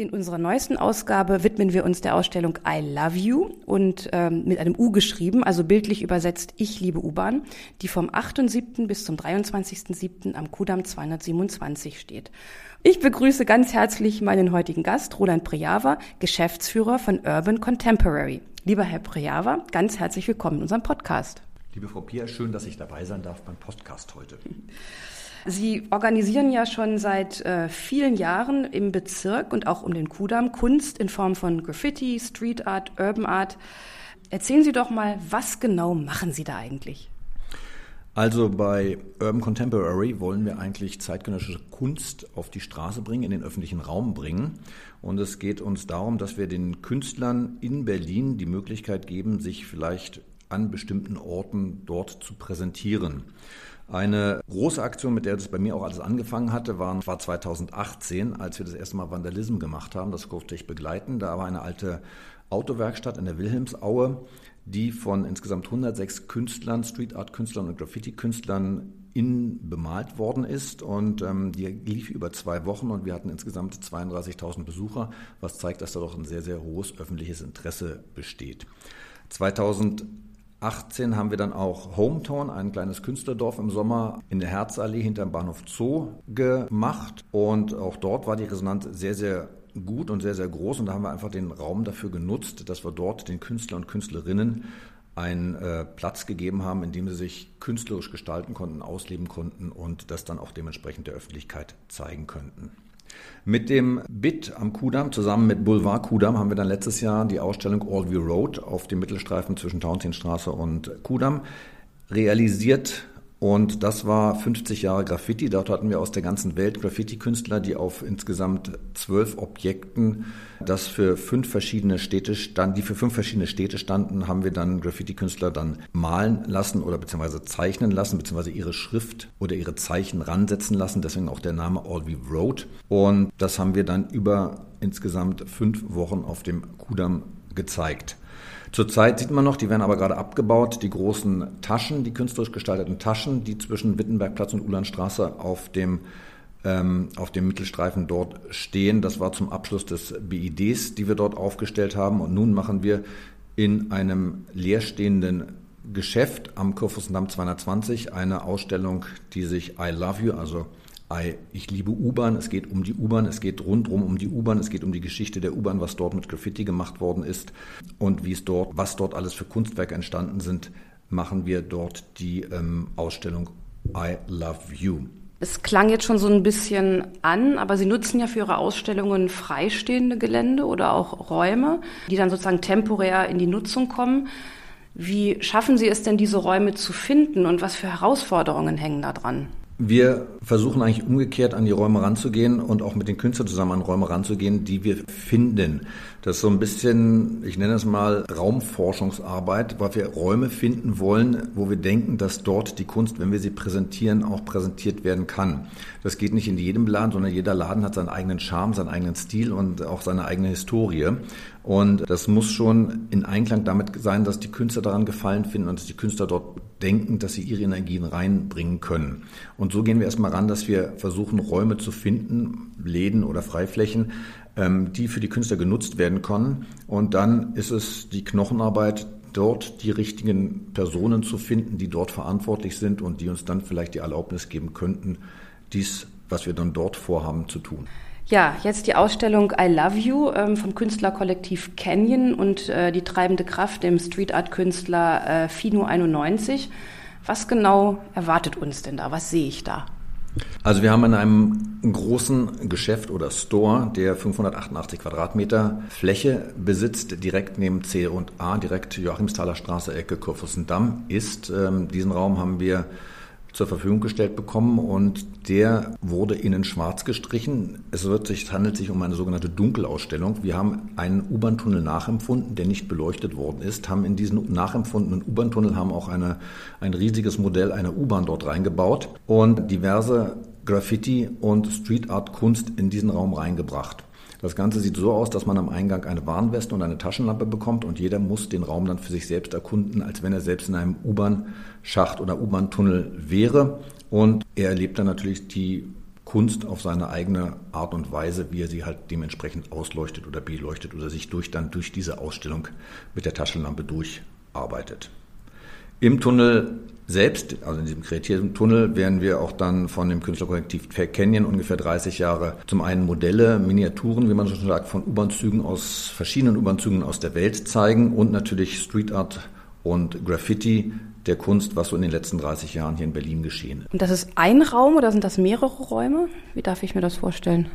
In unserer neuesten Ausgabe widmen wir uns der Ausstellung I Love You und ähm, mit einem U geschrieben, also bildlich übersetzt Ich liebe U-Bahn, die vom 8.7. bis zum 23.7. am Kudamm 227 steht. Ich begrüße ganz herzlich meinen heutigen Gast, Roland Prejava, Geschäftsführer von Urban Contemporary. Lieber Herr Prejava, ganz herzlich willkommen in unserem Podcast. Liebe Frau Pia, schön, dass ich dabei sein darf beim Podcast heute. Sie organisieren ja schon seit äh, vielen Jahren im Bezirk und auch um den Kudamm Kunst in Form von Graffiti, Street Art, Urban Art. Erzählen Sie doch mal, was genau machen Sie da eigentlich? Also bei Urban Contemporary wollen wir eigentlich zeitgenössische Kunst auf die Straße bringen, in den öffentlichen Raum bringen. Und es geht uns darum, dass wir den Künstlern in Berlin die Möglichkeit geben, sich vielleicht an bestimmten Orten dort zu präsentieren. Eine große Aktion, mit der das bei mir auch alles angefangen hatte, war, war 2018, als wir das erste Mal Vandalism gemacht haben. Das durfte ich begleiten. Da war eine alte Autowerkstatt in der Wilhelmsaue, die von insgesamt 106 Künstlern, Street Art Künstlern und Graffiti Künstlern innen bemalt worden ist und ähm, die lief über zwei Wochen und wir hatten insgesamt 32.000 Besucher, was zeigt, dass da doch ein sehr, sehr hohes öffentliches Interesse besteht. 2000 18 haben wir dann auch Hometown, ein kleines Künstlerdorf im Sommer in der Herzallee hinterm Bahnhof Zoo gemacht. Und auch dort war die Resonanz sehr, sehr gut und sehr, sehr groß. Und da haben wir einfach den Raum dafür genutzt, dass wir dort den Künstlern und Künstlerinnen einen äh, Platz gegeben haben, in dem sie sich künstlerisch gestalten konnten, ausleben konnten und das dann auch dementsprechend der Öffentlichkeit zeigen könnten. Mit dem BIT am Kudamm zusammen mit Boulevard Kudamm haben wir dann letztes Jahr die Ausstellung All View Road auf dem Mittelstreifen zwischen Tauentzienstraße und Kudamm realisiert und das war 50 Jahre Graffiti. Dort hatten wir aus der ganzen Welt Graffiti-Künstler, die auf insgesamt zwölf Objekten, das für fünf verschiedene Städte stand, die für fünf verschiedene Städte standen, haben wir dann Graffiti-Künstler dann malen lassen oder beziehungsweise zeichnen lassen, beziehungsweise ihre Schrift oder ihre Zeichen ransetzen lassen. Deswegen auch der Name All We Wrote. Und das haben wir dann über insgesamt fünf Wochen auf dem Kudamm gezeigt. Zurzeit sieht man noch, die werden aber gerade abgebaut, die großen Taschen, die künstlerisch gestalteten Taschen, die zwischen Wittenbergplatz und Ulandstraße auf dem ähm, auf dem Mittelstreifen dort stehen. Das war zum Abschluss des BIDs, die wir dort aufgestellt haben. Und nun machen wir in einem leerstehenden Geschäft am Kurfürstendamm 220 eine Ausstellung, die sich I Love You, also ich liebe U-Bahn, es geht um die U-Bahn, es geht rundrum um die U-Bahn, es geht um die Geschichte der U-Bahn, was dort mit Graffiti gemacht worden ist und wie es dort, was dort alles für Kunstwerke entstanden sind, machen wir dort die ähm, Ausstellung I Love You. Es klang jetzt schon so ein bisschen an, aber Sie nutzen ja für Ihre Ausstellungen freistehende Gelände oder auch Räume, die dann sozusagen temporär in die Nutzung kommen. Wie schaffen Sie es denn, diese Räume zu finden und was für Herausforderungen hängen da dran? Wir versuchen eigentlich umgekehrt an die Räume ranzugehen und auch mit den Künstlern zusammen an Räume ranzugehen, die wir finden. Das ist so ein bisschen, ich nenne es mal Raumforschungsarbeit, weil wir Räume finden wollen, wo wir denken, dass dort die Kunst, wenn wir sie präsentieren, auch präsentiert werden kann. Das geht nicht in jedem Laden, sondern jeder Laden hat seinen eigenen Charme, seinen eigenen Stil und auch seine eigene Historie. Und das muss schon in Einklang damit sein, dass die Künstler daran gefallen finden und dass die Künstler dort denken, dass sie ihre Energien reinbringen können. Und so gehen wir erstmal ran, dass wir versuchen, Räume zu finden, Läden oder Freiflächen, ähm, die für die Künstler genutzt werden können. Und dann ist es die Knochenarbeit, dort die richtigen Personen zu finden, die dort verantwortlich sind und die uns dann vielleicht die Erlaubnis geben könnten, dies, was wir dann dort vorhaben, zu tun. Ja, jetzt die Ausstellung I Love You ähm, vom Künstlerkollektiv Canyon und äh, die treibende Kraft dem Street Art Künstler äh, Fino 91. Was genau erwartet uns denn da? Was sehe ich da? Also wir haben in einem großen Geschäft oder Store, der 588 Quadratmeter Fläche besitzt, direkt neben C und A, direkt Joachimsthaler Straße, Ecke Kurfürstendamm ist. Ähm, diesen Raum haben wir zur Verfügung gestellt bekommen und der wurde innen schwarz gestrichen. Es, wird sich, handelt sich um eine sogenannte Dunkelausstellung. Wir haben einen U-Bahn-Tunnel nachempfunden, der nicht beleuchtet worden ist, haben in diesen nachempfundenen U-Bahn-Tunnel haben auch eine, ein riesiges Modell einer U-Bahn dort reingebaut und diverse Graffiti und Street Art Kunst in diesen Raum reingebracht. Das Ganze sieht so aus, dass man am Eingang eine Warnweste und eine Taschenlampe bekommt und jeder muss den Raum dann für sich selbst erkunden, als wenn er selbst in einem U-Bahn-Schacht oder U-Bahn-Tunnel wäre. Und er erlebt dann natürlich die Kunst auf seine eigene Art und Weise, wie er sie halt dementsprechend ausleuchtet oder beleuchtet oder sich durch dann durch diese Ausstellung mit der Taschenlampe durcharbeitet. Im Tunnel selbst, also in diesem kreativen Tunnel, werden wir auch dann von dem Künstlerkollektiv Canyon ungefähr 30 Jahre zum einen Modelle, Miniaturen, wie man schon sagt, von U-Bahn-Zügen aus verschiedenen U-Bahn-Zügen aus der Welt zeigen und natürlich Street Art und Graffiti der Kunst, was so in den letzten 30 Jahren hier in Berlin geschehen ist. Und das ist ein Raum oder sind das mehrere Räume? Wie darf ich mir das vorstellen?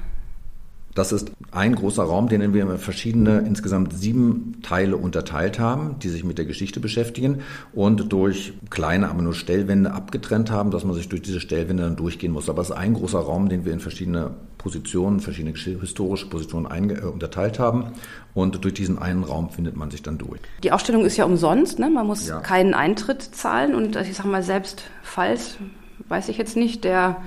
Das ist ein großer Raum, den wir in verschiedene, insgesamt sieben Teile unterteilt haben, die sich mit der Geschichte beschäftigen und durch kleine, aber nur Stellwände abgetrennt haben, dass man sich durch diese Stellwände dann durchgehen muss. Aber es ist ein großer Raum, den wir in verschiedene Positionen, verschiedene historische Positionen äh, unterteilt haben. Und durch diesen einen Raum findet man sich dann durch. Die Ausstellung ist ja umsonst, ne? man muss ja. keinen Eintritt zahlen. Und ich sage mal, selbst falls, weiß ich jetzt nicht, der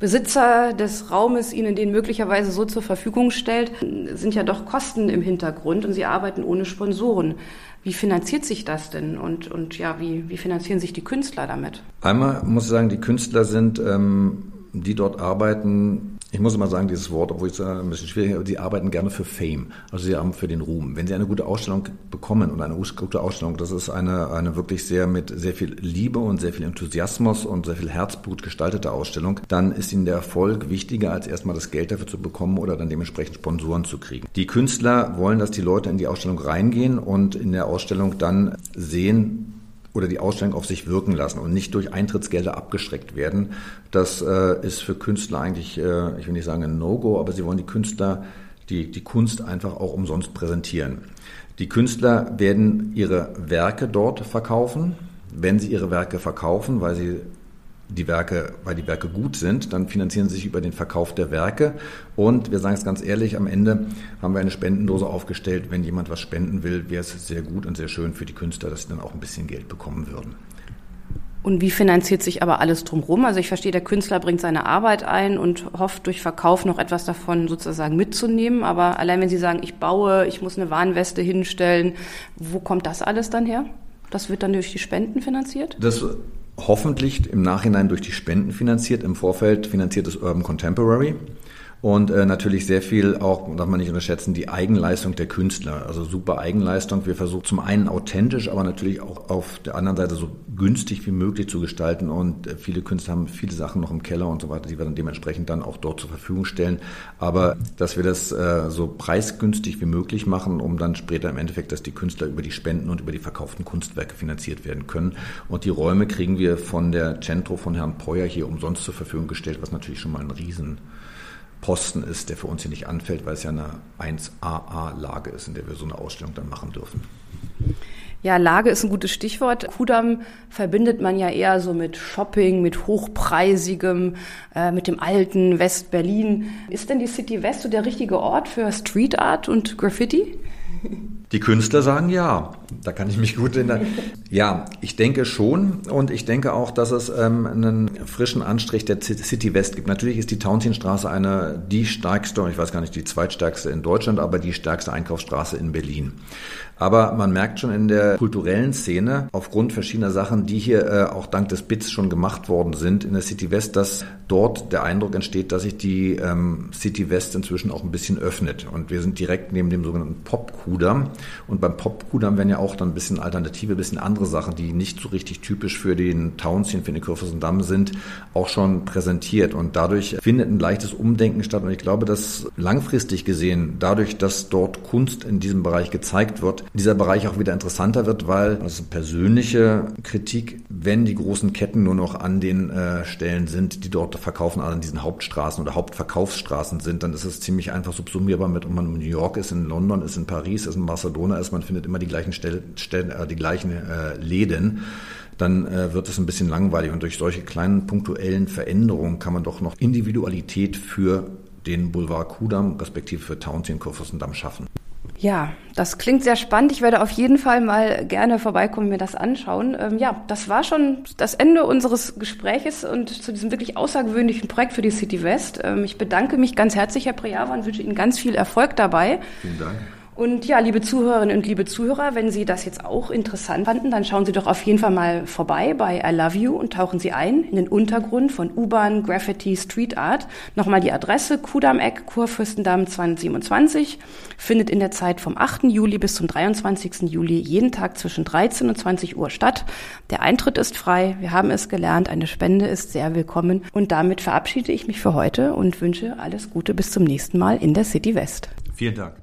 Besitzer des Raumes Ihnen den möglicherweise so zur Verfügung stellt, sind ja doch Kosten im Hintergrund und Sie arbeiten ohne Sponsoren. Wie finanziert sich das denn und, und ja, wie, wie finanzieren sich die Künstler damit? Einmal muss ich sagen, die Künstler sind, ähm, die dort arbeiten, ich muss immer sagen, dieses Wort, obwohl ich es ein bisschen schwierig habe, sie arbeiten gerne für Fame, also sie haben für den Ruhm. Wenn sie eine gute Ausstellung bekommen und eine gute Ausstellung, das ist eine, eine wirklich sehr mit sehr viel Liebe und sehr viel Enthusiasmus und sehr viel Herzblut gestaltete Ausstellung, dann ist ihnen der Erfolg wichtiger, als erstmal das Geld dafür zu bekommen oder dann dementsprechend Sponsoren zu kriegen. Die Künstler wollen, dass die Leute in die Ausstellung reingehen und in der Ausstellung dann sehen, oder die Ausstellung auf sich wirken lassen und nicht durch Eintrittsgelder abgeschreckt werden. Das äh, ist für Künstler eigentlich, äh, ich will nicht sagen ein No-Go, aber sie wollen die Künstler, die, die Kunst einfach auch umsonst präsentieren. Die Künstler werden ihre Werke dort verkaufen. Wenn sie ihre Werke verkaufen, weil sie die Werke, weil die Werke gut sind, dann finanzieren sie sich über den Verkauf der Werke. Und wir sagen es ganz ehrlich, am Ende haben wir eine Spendendose aufgestellt. Wenn jemand was spenden will, wäre es sehr gut und sehr schön für die Künstler, dass sie dann auch ein bisschen Geld bekommen würden. Und wie finanziert sich aber alles drumherum? Also ich verstehe, der Künstler bringt seine Arbeit ein und hofft durch Verkauf noch etwas davon sozusagen mitzunehmen. Aber allein wenn Sie sagen, ich baue, ich muss eine Warnweste hinstellen, wo kommt das alles dann her? Das wird dann durch die Spenden finanziert? Das hoffentlich im Nachhinein durch die Spenden finanziert. Im Vorfeld finanziert es Urban Contemporary. Und äh, natürlich sehr viel auch, darf man nicht unterschätzen, die Eigenleistung der Künstler. Also super Eigenleistung. Wir versuchen zum einen authentisch, aber natürlich auch auf der anderen Seite so günstig wie möglich zu gestalten. Und äh, viele Künstler haben viele Sachen noch im Keller und so weiter, die wir dann dementsprechend dann auch dort zur Verfügung stellen. Aber dass wir das äh, so preisgünstig wie möglich machen, um dann später im Endeffekt, dass die Künstler über die Spenden und über die verkauften Kunstwerke finanziert werden können. Und die Räume kriegen wir von der Centro von Herrn Peuer hier umsonst zur Verfügung gestellt, was natürlich schon mal ein Riesen Posten ist, der für uns hier nicht anfällt, weil es ja eine 1AA-Lage ist, in der wir so eine Ausstellung dann machen dürfen. Ja, Lage ist ein gutes Stichwort. Kudamm verbindet man ja eher so mit Shopping, mit hochpreisigem, äh, mit dem alten West-Berlin. Ist denn die City West so der richtige Ort für Street Art und Graffiti? Die Künstler sagen ja. Da kann ich mich gut erinnern. Ja, ich denke schon und ich denke auch, dass es ähm, einen frischen Anstrich der City West gibt. Natürlich ist die Townsendstraße eine die stärkste, ich weiß gar nicht die zweitstärkste in Deutschland, aber die stärkste Einkaufsstraße in Berlin. Aber man merkt schon in der kulturellen Szene, aufgrund verschiedener Sachen, die hier äh, auch dank des BITS schon gemacht worden sind in der City West, dass dort der Eindruck entsteht, dass sich die ähm, City West inzwischen auch ein bisschen öffnet. Und wir sind direkt neben dem sogenannten Popkudamm. Und beim Popkudamm werden ja auch dann ein bisschen Alternative, ein bisschen andere Sachen, die nicht so richtig typisch für den Townsend, für den Kurfürstendamm sind, auch schon präsentiert. Und dadurch findet ein leichtes Umdenken statt. Und ich glaube, dass langfristig gesehen, dadurch, dass dort Kunst in diesem Bereich gezeigt wird, dieser Bereich auch wieder interessanter wird, weil, das ist eine persönliche Kritik, wenn die großen Ketten nur noch an den äh, Stellen sind, die dort verkaufen, also an diesen Hauptstraßen oder Hauptverkaufsstraßen sind, dann ist es ziemlich einfach subsumierbar mit, ob man in New York ist, in London ist, in Paris ist, in Barcelona, Donau ist, man findet immer die gleichen, Stell, Stell, äh, die gleichen äh, Läden, dann äh, wird es ein bisschen langweilig. Und durch solche kleinen punktuellen Veränderungen kann man doch noch Individualität für den Boulevard Kudamm, respektive für Townsend Kurfürstendamm schaffen. Ja, das klingt sehr spannend. Ich werde auf jeden Fall mal gerne vorbeikommen und mir das anschauen. Ähm, ja, das war schon das Ende unseres Gespräches und zu diesem wirklich außergewöhnlichen Projekt für die City West. Ähm, ich bedanke mich ganz herzlich, Herr Prejava, und wünsche Ihnen ganz viel Erfolg dabei. Vielen Dank. Und ja, liebe Zuhörerinnen und liebe Zuhörer, wenn Sie das jetzt auch interessant fanden, dann schauen Sie doch auf jeden Fall mal vorbei bei I Love You und tauchen Sie ein in den Untergrund von U-Bahn, Graffiti, Street Art. Nochmal die Adresse Kudamm-Eck, Kurfürstendamm 227. Findet in der Zeit vom 8. Juli bis zum 23. Juli jeden Tag zwischen 13 und 20 Uhr statt. Der Eintritt ist frei. Wir haben es gelernt. Eine Spende ist sehr willkommen. Und damit verabschiede ich mich für heute und wünsche alles Gute bis zum nächsten Mal in der City West. Vielen Dank.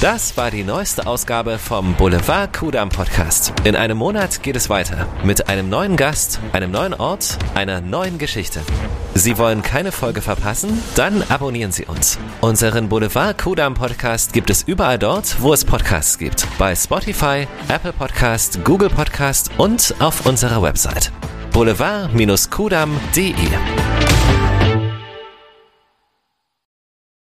Das war die neueste Ausgabe vom Boulevard Kudam Podcast. In einem Monat geht es weiter mit einem neuen Gast, einem neuen Ort, einer neuen Geschichte. Sie wollen keine Folge verpassen? Dann abonnieren Sie uns. Unseren Boulevard Kudam Podcast gibt es überall dort, wo es Podcasts gibt. Bei Spotify, Apple Podcast, Google Podcast und auf unserer Website boulevard-kudam.de.